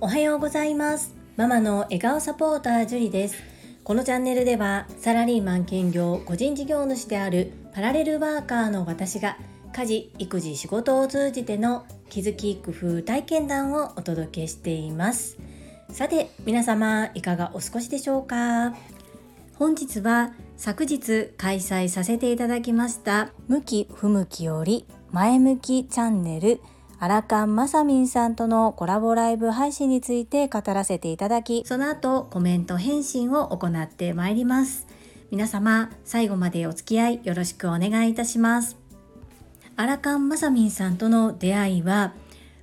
おはようございます。ママの笑顔サポータージュリです。このチャンネルではサラリーマン兼業個人事業主であるパラレルワーカーの私が家事育児仕事を通じての気づき工夫体験談をお届けしています。さて皆様いかがお過ごしでしょうか？本日は昨日開催させていただきました向き不向きより前向きチャンネルアラカンマサミンさんとのコラボライブ配信について語らせていただきその後コメント返信を行ってまいります。皆様最後までお付き合いよろしくお願いいたします。アラカンマサミンさんとの出会いは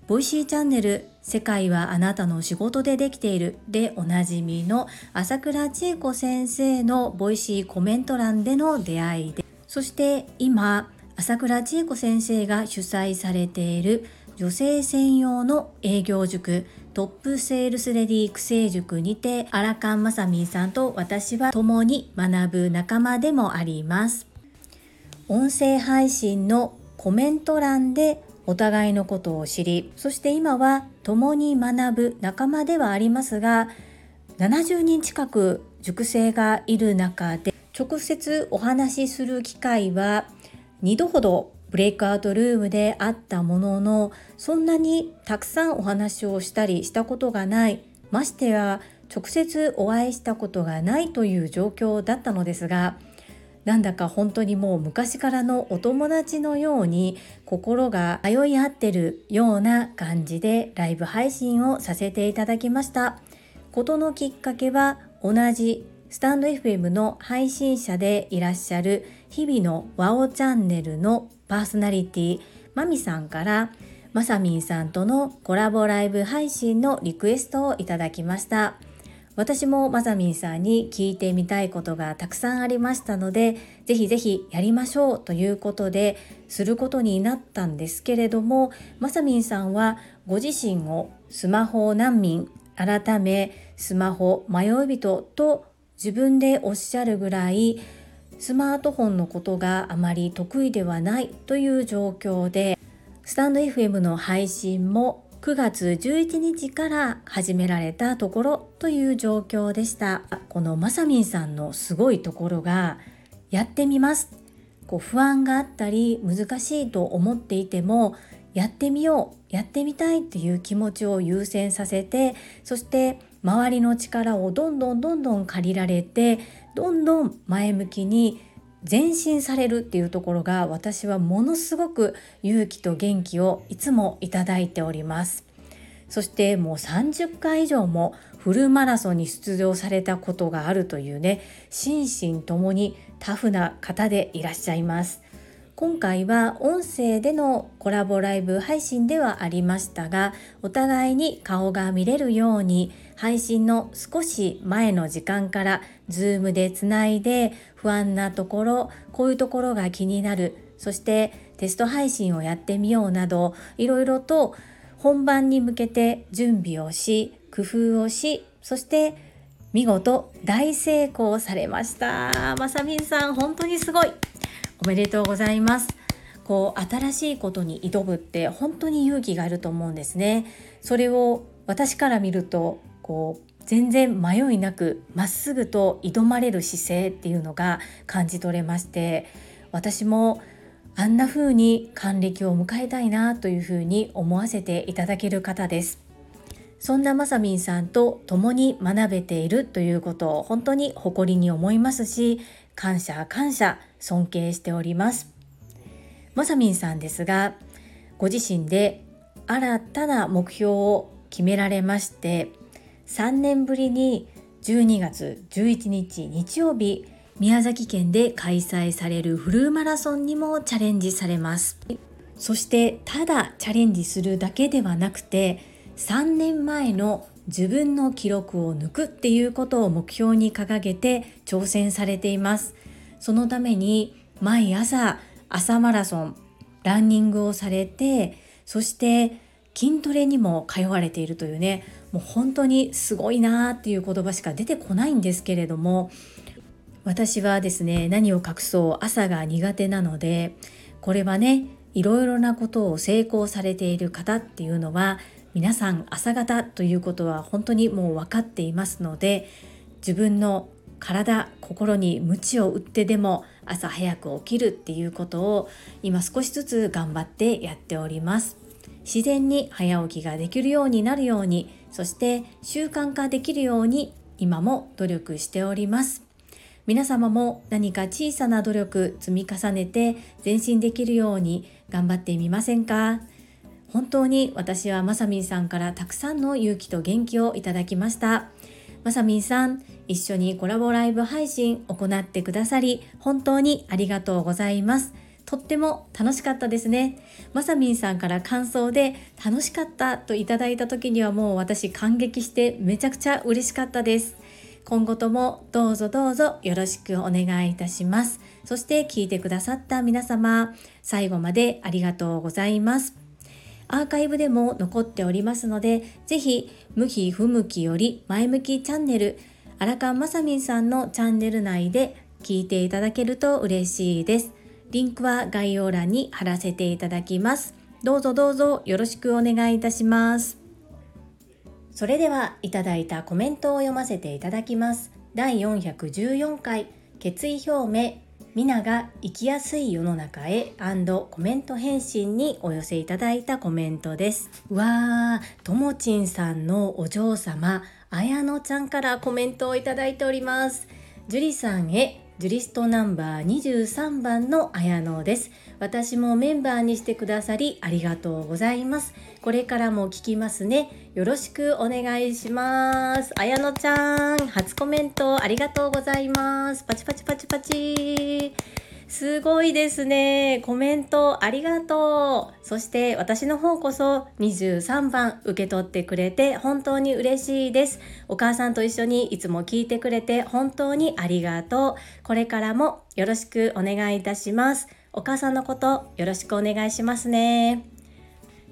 Voicy チャンネル世界はあなたの仕事でできているでおなじみの朝倉千恵子先生の Voicy コメント欄での出会いでそして今朝倉千恵子先生が主催されている女性専用の営業塾トップセールスレディ育成塾にてアラカンマサミンさんと私は共に学ぶ仲間でもあります。音声配信のコメント欄でお互いのことを知りそして今は共に学ぶ仲間ではありますが70人近く塾生がいる中で直接お話しする機会は2度ほどブレイクアウトルームであったもののそんなにたくさんお話をしたりしたことがないましてや直接お会いしたことがないという状況だったのですがなんだか本当にもう昔からのお友達のように心が通い合ってるような感じでライブ配信をさせていただきました。ことのきっかけは同じスタンド FM の配信者でいらっしゃる日々のワオチャンネルのパーソナリティマミさんからまさみんさんとのコラボライブ配信のリクエストをいただきました。私もまさみんさんに聞いてみたいことがたくさんありましたのでぜひぜひやりましょうということですることになったんですけれどもまさみんさんはご自身をスマホ難民改めスマホ迷い人と自分でおっしゃるぐらいスマートフォンのことがあまり得意ではないという状況でスタンド FM の配信も9月11日から始められたところという状況でした。このまさみんさんのすごいところがやってみます。こう不安があったり難しいと思っていてもやってみようやってみたいっていう気持ちを優先させてそして周りの力をどんどんどんどん借りられてどんどん前向きに前進されるっていうところが私はものすごく勇気と元気をいつもいただいております。そしてもう30回以上もフルマラソンに出場されたことがあるというね心身ともにタフな方でいらっしゃいます。今回は音声でのコラボライブ配信ではありましたがお互いに顔が見れるように配信の少し前の時間から Zoom でつないで不安なところこういうところが気になる。そしてテスト配信をやってみようなどいろいろと本番に向けて準備をし工夫をしそして見事大成功されました。まさみんさん本当にすごい。おめでとうございます。こう新しいことに挑むって本当に勇気がいると思うんですね。それを私から見るとこう全然迷いなくまっすぐと挑まれる姿勢っていうのが感じ取れまして私もあんな風に還暦を迎えたいなというふうに思わせていただける方です。そんなまさみんさんと共に学べているということを本当に誇りに思いますし感謝感謝尊敬しております。まさみんさんですがご自身で新たな目標を決められまして3年ぶりに12月11日日曜日宮崎県で開催されるフルマラソンにもチャレンジされます。そしてただチャレンジするだけではなくて3年前の自分の記録を抜くっていうことを目標に掲げて挑戦されています。そのために毎朝朝マラソンランニングをされてそして筋トレにも通われているというねもう本当にすごいなーっていう言葉しか出てこないんですけれども私はですね何を隠そう朝が苦手なのでこれはねいろいろなことを成功されている方っていうのは皆さん朝方ということは本当にもう分かっていますので自分の体心に鞭を打ってでも朝早く起きるっていうことを今少しずつ頑張ってやっております。自然に早起きができるようになるようにそして習慣化できるように今も努力しております。皆様も何か小さな努力積み重ねて前進できるように頑張ってみませんか？本当に私はまさみんさんからたくさんの勇気と元気をいただきました。まさみんさん一緒にコラボライブ配信行ってくださり本当にありがとうございます。とっても楽しかったですね。まさみんさんから感想で楽しかったといただいた時にはもう私感激してめちゃくちゃ嬉しかったです。今後ともどうぞどうぞよろしくお願いいたします。そして聞いてくださった皆様最後までありがとうございます。アーカイブでも残っておりますので、ぜひ、向き不向きより前向きチャンネル、荒川まさみんさんのチャンネル内で聞いていただけると嬉しいです。リンクは概要欄に貼らせていただきます。どうぞどうぞよろしくお願いいたします。それではいただいたコメントを読ませていただきます。第414回決意表明皆が生きやすい世の中へコメント返信にお寄せいただいたコメントです。わー、ともちんさんのお嬢様、綾乃ちゃんからコメントをいただいております。樹里さんへジュリストナンバー23番の綾乃です。私もメンバーにしてくださりありがとうございます。これからも聞きますね。よろしくお願いします。綾乃ちゃん、初コメントありがとうございます。パチパチパチパチ。すごいですね。コメントありがとう。そして私の方こそ23番受け取ってくれて本当に嬉しいです。お母さんと一緒にいつも聞いてくれて本当にありがとう。これからもよろしくお願いいたします。お母さんのことよろしくお願いしますね。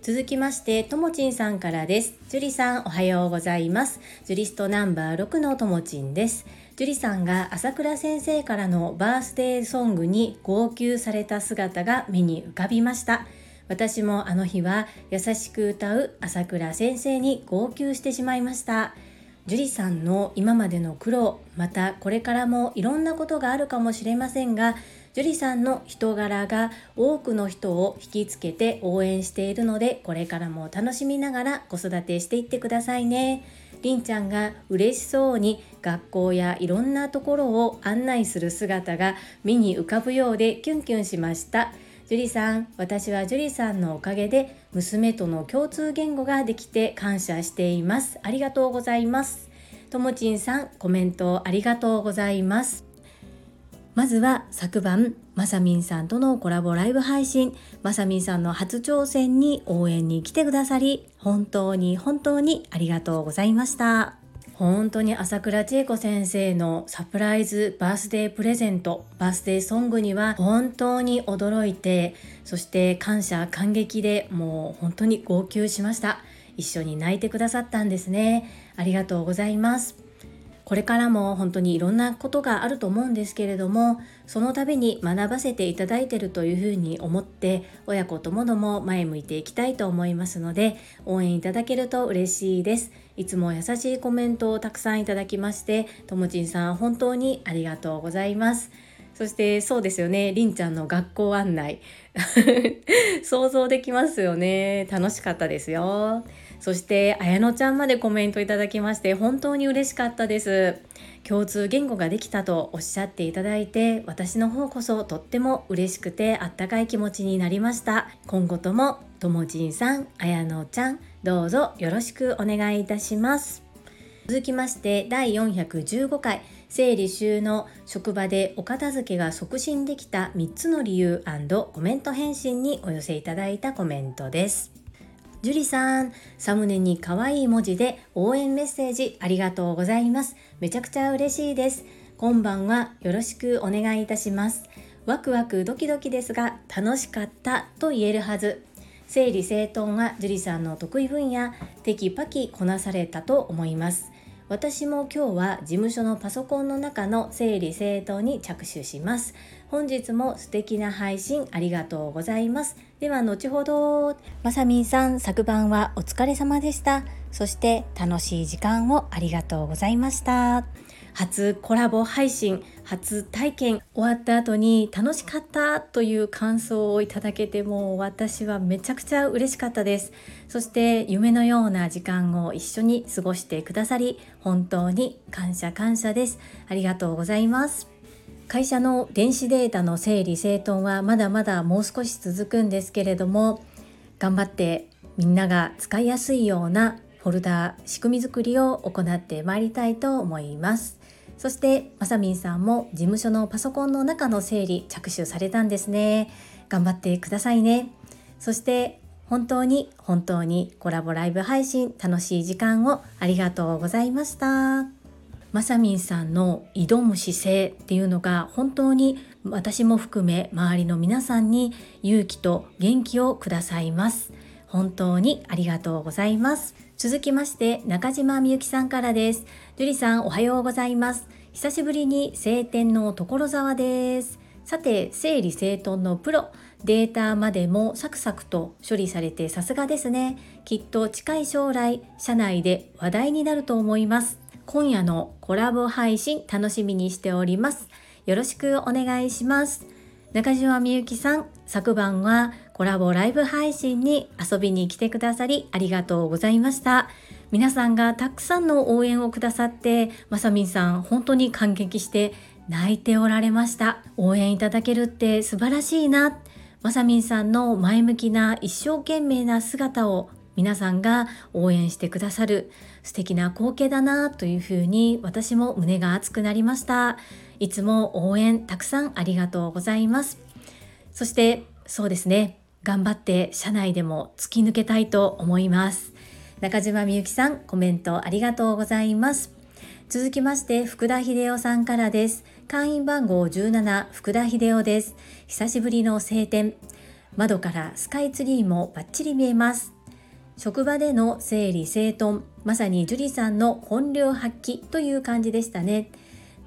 続きまして、ともちんさんからです。樹里さん、おはようございます。ジュリストナンバー6のともちんです。樹里さんが朝倉先生からのバースデーソングに号泣された姿が目に浮かびました。私もあの日は優しく歌う朝倉先生に号泣してしまいました。樹里さんの今までの苦労またこれからもいろんなことがあるかもしれませんが樹里さんの人柄が多くの人を引きつけて応援しているのでこれからも楽しみながら子育てしていってくださいね。りんちゃんが嬉しそうに学校やいろんなところを案内する姿が目に浮かぶようでキュンキュンしました。樹里さん私は樹里さんのおかげで娘との共通言語ができて感謝しています。ありがとうございます。ともちんさんコメントありがとうございます。まずは昨晩まさみんさんとのコラボライブ配信。まさみんさんの初挑戦に応援に来てくださり本当に本当にありがとうございました。本当に朝倉千恵子先生のサプライズバースデープレゼントバースデーソングには本当に驚いてそして感謝感激でもう本当に号泣しました。一緒に泣いてくださったんですね。ありがとうございます。これからも本当にいろんなことがあると思うんですけれどもその度に学ばせていただいているというふうに思って親子ともども前向いていきたいと思いますので応援いただけると嬉しいです。いつも優しいコメントをたくさんいただきましてともちんさん本当にありがとうございます。そしてそうですよねりんちゃんの学校案内。想像できますよね。楽しかったですよ。そして綾乃ちゃんまでコメントいただきまして本当に嬉しかったです。共通言語ができたとおっしゃっていただいて私の方こそとっても嬉しくてあったかい気持ちになりました。今後ともともちんさん綾乃ちゃんどうぞよろしくお願いいたします。続きまして第415回整理収納職場でお片付けが促進できた3つの理由コメント返信にお寄せいただいたコメントです。樹里さん、サムネに可愛い文字で応援メッセージありがとうございます。めちゃくちゃ嬉しいです。今晩はよろしくお願いいたします。ワクワクドキドキですが楽しかったと言えるはず。整理整頓は樹里さんの得意分野、テキパキこなされたと思います。私も今日は事務所のパソコンの中の整理整頓に着手します本日も素敵な配信ありがとうございます。では後ほどまさみんさん昨晩はお疲れ様でした。そして楽しい時間をありがとうございました。初コラボ配信初体験終わった後に楽しかったという感想をいただけてもう私はめちゃくちゃ嬉しかったです。そして夢のような時間を一緒に過ごしてくださり本当に感謝感謝です。ありがとうございます。会社の電子データの整理整頓はまだまだもう少し続くんですけれども頑張ってみんなが使いやすいようなフォルダ仕組み作りを行ってまいりたいと思います。そしてまさみんさんも事務所のパソコンの中の整理着手されたんですね。頑張ってくださいね。そして本当に本当にコラボライブ配信楽しい時間をありがとうございました。まさみんさんの挑む姿勢っていうのが本当に私も含め周りの皆さんに勇気と元気をくださいます。本当にありがとうございます。続きまして中島みゆきさんからです。樹里さんおはようございます。久しぶりに晴天の所沢です。さて整理整頓のプロ。データまでもサクサクと処理されてさすがですね。きっと近い将来社内で話題になると思います。今夜のコラボ配信楽しみにしております。よろしくお願いします。中島みゆきさん昨晩はコラボライブ配信に遊びに来てくださりありがとうございました。皆さんがたくさんの応援をくださってまさみんさん本当に感激して泣いておられました。応援いただけるって素晴らしいな。まさみんさんの前向きな一生懸命な姿を皆さんが応援してくださる素敵な光景だなというふうに私も胸が熱くなりました。いつも応援たくさんありがとうございます。そしてそうですね。頑張って社内でも突き抜けたいと思います。中島みゆきさんコメントありがとうございます。続きまして福田秀夫さんからです。会員番号17福田秀夫です。久しぶりの晴天。窓からスカイツリーもバッチリ見えます。職場での整理整頓まさに樹里さんの本領発揮という感じでしたね。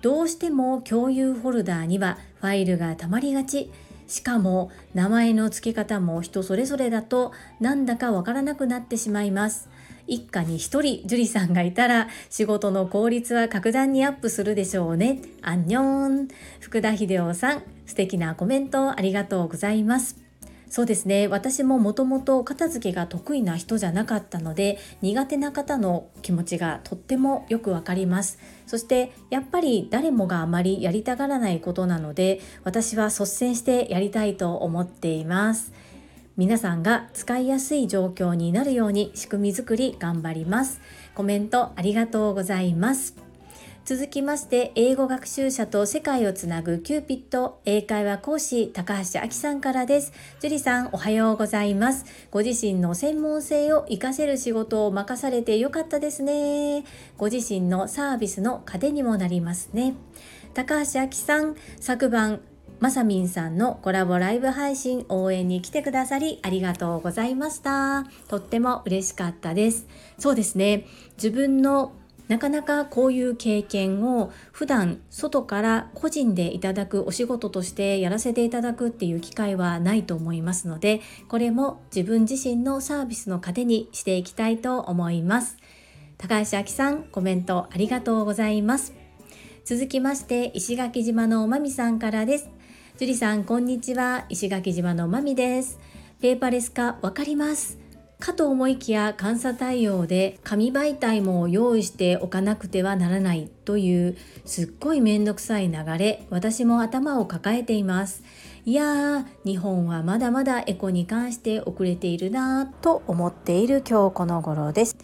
どうしても共有フォルダーにはファイルがたまりがち。しかも名前の付け方も人それぞれだとなんだかわからなくなってしまいます。一家に一人樹里さんがいたら仕事の効率は格段にアップするでしょうね。アンニョン。福田秀夫さん素敵なコメントありがとうございます。そうですね。私ももともと片付けが得意な人じゃなかったので苦手な方の気持ちがとってもよくわかります。そしてやっぱり誰もがあまりやりたがらないことなので私は率先してやりたいと思っています。皆さんが使いやすい状況になるように仕組み作り頑張ります。コメントありがとうございます。続きまして英語学習者と世界をつなぐキューピット英会話講師高橋明さんからです。樹里さんおはようございます。ご自身の専門性を活かせる仕事を任されてよかったですね。ご自身のサービスの糧にもなりますね。高橋明さん昨晩まさみんさんのコラボライブ配信応援に来てくださりありがとうございました。とっても嬉しかったです。そうですね。自分のなかなかこういう経験を普段外から個人でいただくお仕事としてやらせていただくっていう機会はないと思いますのでこれも自分自身のサービスの糧にしていきたいと思います。高橋明さんコメントありがとうございます。続きまして石垣島のまみさんからです。樹里さんこんにちは。石垣島のまみです。ペーパーレス化わかります。かと思いきや監査対応で紙媒体も用意しておかなくてはならないというすっごいめんどくさい流れ私も頭を抱えています。いやー日本はまだまだエコに関して遅れているなぁと思っている今日この頃です。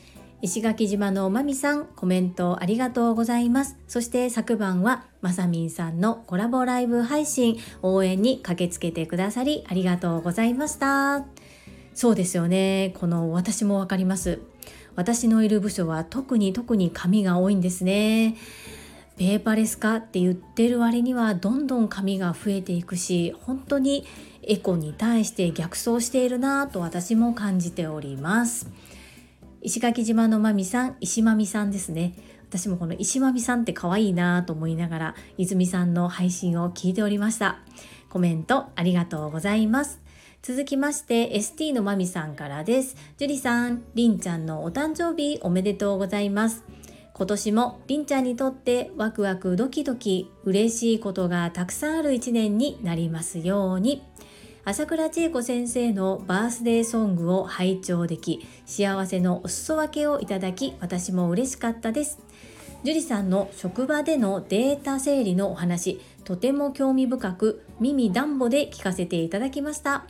石垣島のまみさんコメントありがとうございます。そして昨晩はまさみんさんのコラボライブ配信応援に駆けつけてくださりありがとうございました。そうですよね。この私もわかります。私のいる部署は特に特に紙が多いんですね。ペーパーレス化って言ってる割にはどんどん紙が増えていくし本当にエコに対して逆走しているなと私も感じております。石垣島のまみさん石まみさんですね。私もこの石まみさんって可愛いなと思いながら泉さんの配信を聞いておりました。コメントありがとうございます。続きまして ST のまみさんからです。樹里さんりんちゃんのお誕生日おめでとうございます。今年もりんちゃんにとってワクワクドキドキ嬉しいことがたくさんある一年になりますように。朝倉千恵子先生のバースデーソングを拝聴でき幸せのお裾分けをいただき私も嬉しかったです。樹里さんの職場でのデータ整理のお話とても興味深く耳ダンボで聞かせていただきました。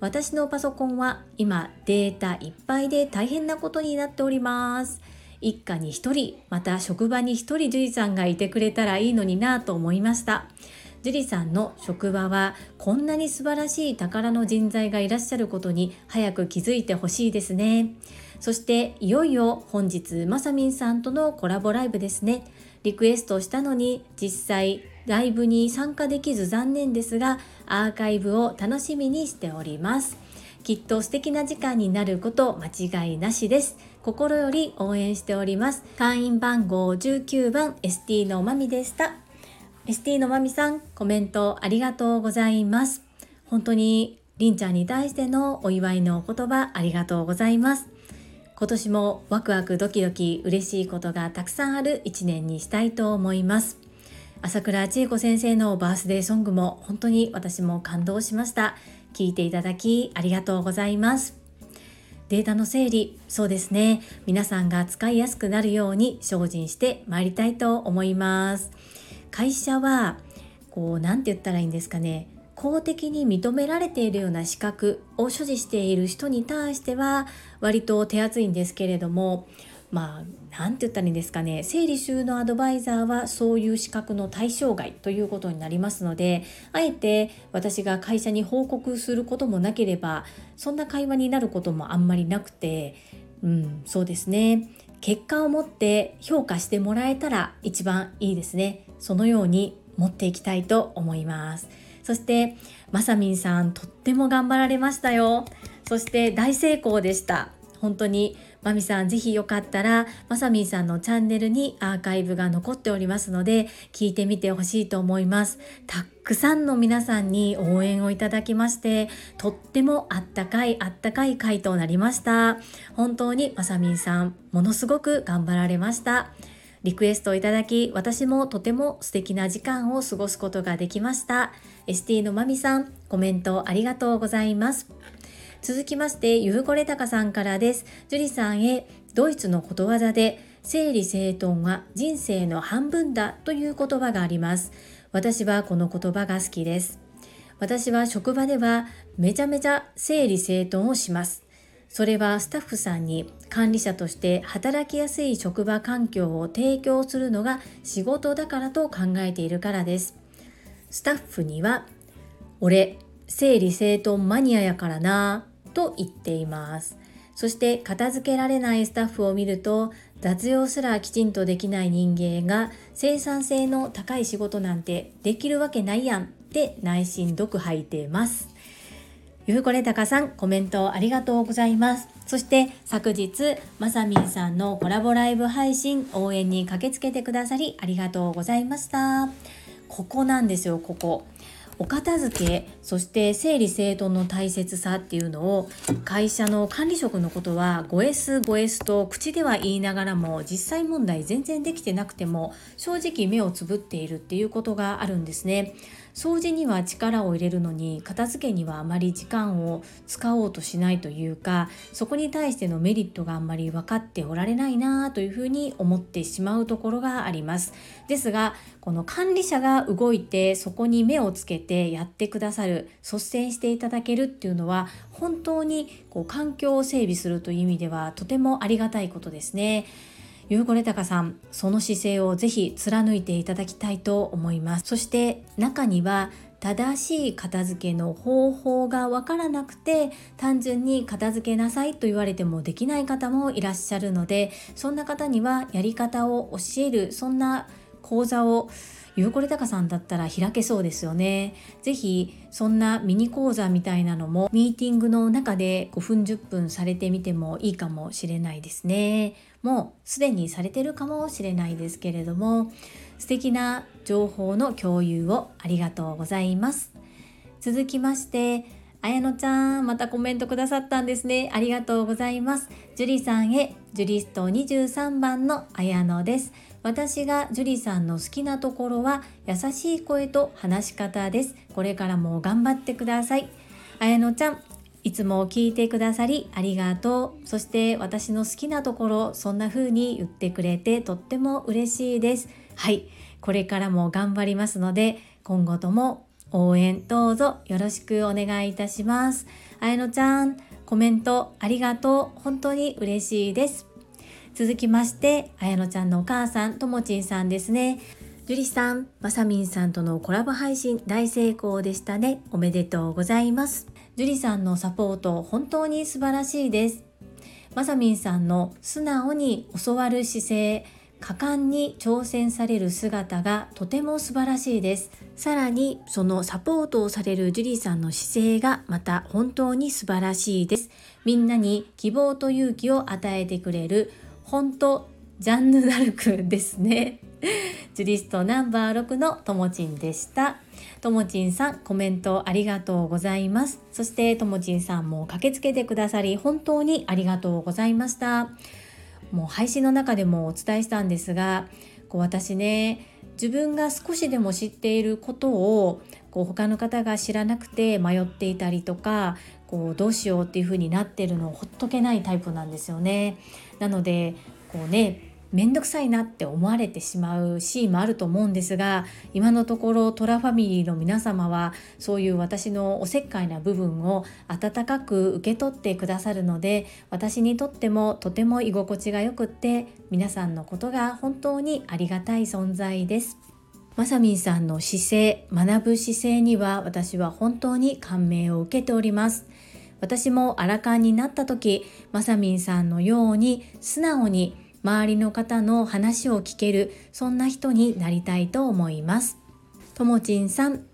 私のパソコンは今データいっぱいで大変なことになっております。一家に一人また職場に一人樹里さんがいてくれたらいいのになと思いました。樹里さんの職場はこんなに素晴らしい宝の人材がいらっしゃることに早く気づいてほしいですね。そしていよいよ本日まさみんさんとのコラボライブですねリクエストしたのに実際ライブに参加できず残念ですがアーカイブを楽しみにしておりますきっと素敵な時間になること間違いなしです心より応援しております。会員番号19番 ST のまみでした。ST のまみさん、コメントありがとうございます。本当にりんちゃんに対してのお祝いのお言葉ありがとうございます。今年もワクワクドキドキ嬉しいことがたくさんある一年にしたいと思います。朝倉千恵子先生のバースデーソングも本当に私も感動しました。聞いていただきありがとうございます。データの整理、そうですね。皆さんが使いやすくなるように精進してまいりたいと思います。会社は、こう、なんて言ったらいいんですかね。公的に認められているような資格を所持している人に対しては割と手厚いんですけれどもまあ何て言ったらいいんですかね整理収納アドバイザーはそういう資格の対象外ということになりますのであえて私が会社に報告することもなければそんな会話になることもあんまりなくてうんそうですね。結果を持って評価してもらえたら一番いいですね。そのように持っていきたいと思います。そしてまさみんさんとっても頑張られましたよ。そして大成功でした。本当にまみさんぜひよかったらまさみんさんのチャンネルにアーカイブが残っておりますので聞いてみてほしいと思います。たくさんの皆さんに応援をいただきましてとってもあったかいあったかい回となりました。本当にまさみんさんものすごく頑張られました。リクエストをいただき私もとても素敵な時間を過ごすことができました。ST のまみさんコメントありがとうございます続きまして、ゆうこれたかさんからです。樹里さんへ、ドイツのことわざで、整理整頓は人生の半分だという言葉があります。私はこの言葉が好きです。私は職場ではめちゃめちゃ整理整頓をします。それはスタッフさんに管理者として働きやすい職場環境を提供するのが仕事だからと考えているからです。スタッフには、俺、整理整頓マニアやからなと言っています。そして片付けられないスタッフを見ると雑用すらきちんとできない人間が生産性の高い仕事なんてできるわけないやんって内心読吐いてます。ゆうこれたかさん、コメントありがとうございます。そして昨日、まさみんさんのコラボライブ配信応援に駆けつけてくださりありがとうございました。ここなんですよ、ここ。お片付けそして整理整頓の大切さっていうのを会社の管理職のことは 5S、5S と口では言いながらも実際問題全然できてなくても正直目をつぶっているっていうことがあるんですね。掃除には力を入れるのに片付けにはあまり時間を使おうとしないというかそこに対してのメリットがあんまり分かっておられないなというふうに思ってしまうところがありますですがこの管理者が動いてそこに目をつけてやってくださる率先していただけるっていうのは本当にこう環境を整備するという意味ではとてもありがたいことですね。ゆうこれたかさん、その姿勢をぜひ貫いていただきたいと思います。そして中には正しい片付けの方法がわからなくて単純に片付けなさいと言われてもできない方もいらっしゃるのでそんな方にはやり方を教えるそんな講座をゆうこれたかさんだったら開けそうですよね。ぜひそんなミニ講座みたいなのもミーティングの中で5分10分されてみてもいいかもしれないですね。もうすでにされてるかもしれないですけれども素敵な情報の共有をありがとうございます。続きましてあやのちゃん、またコメントくださったんですね。ありがとうございます。ジュリさんへ、ジュリスト23番のあやのです。私がジュリさんの好きなところは優しい声と話し方です。これからも頑張ってください。あやのちゃん、いつも聞いてくださりありがとう。そして私の好きなところ、そんな風に言ってくれてとっても嬉しいです。はい、これからも頑張りますので、今後とも応援どうぞよろしくお願いいたします。あやのちゃん、コメントありがとう。本当に嬉しいです。続きまして、あやのちゃんのお母さん、ともちんさんですね。樹里さん、まさみんさんとのコラボ配信大成功でしたね。おめでとうございます。樹里さんのサポート、本当に素晴らしいです。まさみんさんの素直に教わる姿勢、果敢に挑戦される姿がとても素晴らしいです。さらにそのサポートをされるジュリーさんの姿勢がまた本当に素晴らしいです。みんなに希望と勇気を与えてくれる本当ジャンヌ・ダルクですね。ジュリストナンバー6のともちんでした。ともちんさん、コメントありがとうございます。そしてともちんさんも駆けつけてくださり、本当にありがとうございました。もう配信の中でもお伝えしたんですが、こう私ね、自分が少しでも知っていることをこう他の方が知らなくて迷っていたりとかこうどうしようっていう風になってるのをほっとけないタイプなんですよね。なのでこうね面倒くさいなって思われてしまうシーンもあると思うんですが今のところトラファミリーの皆様はそういう私のおせっかいな部分を温かく受け取ってくださるので私にとってもとても居心地がよくって皆さんのことが本当にありがたい存在です。まさみんさんの姿勢学ぶ姿勢には私は本当に感銘を受けております私もアラカンになった時まさみんさんのように素直に周りの方の話を聞けるそんな人になりたいと思います。ともちんさん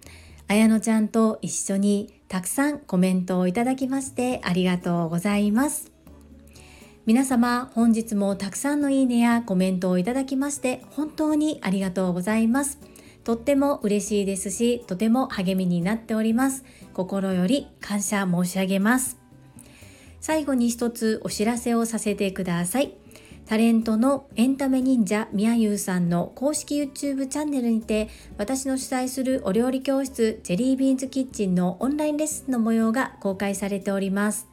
あやのちゃんと一緒にたくさんコメントをいただきましてありがとうございます。皆様本日もたくさんのいいねやコメントをいただきまして本当にありがとうございます。とっても嬉しいですし、とても励みになっております。心より感謝申し上げます。最後に一つお知らせをさせてください。タレントのエンタメ忍者みやゆうさんの公式 YouTube チャンネルにて私の主催するお料理教室ジェリービーンズキッチンのオンラインレッスンの模様が公開されております。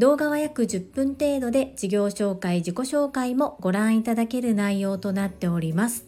動画は約10分程度で事業紹介、自己紹介もご覧いただける内容となっております。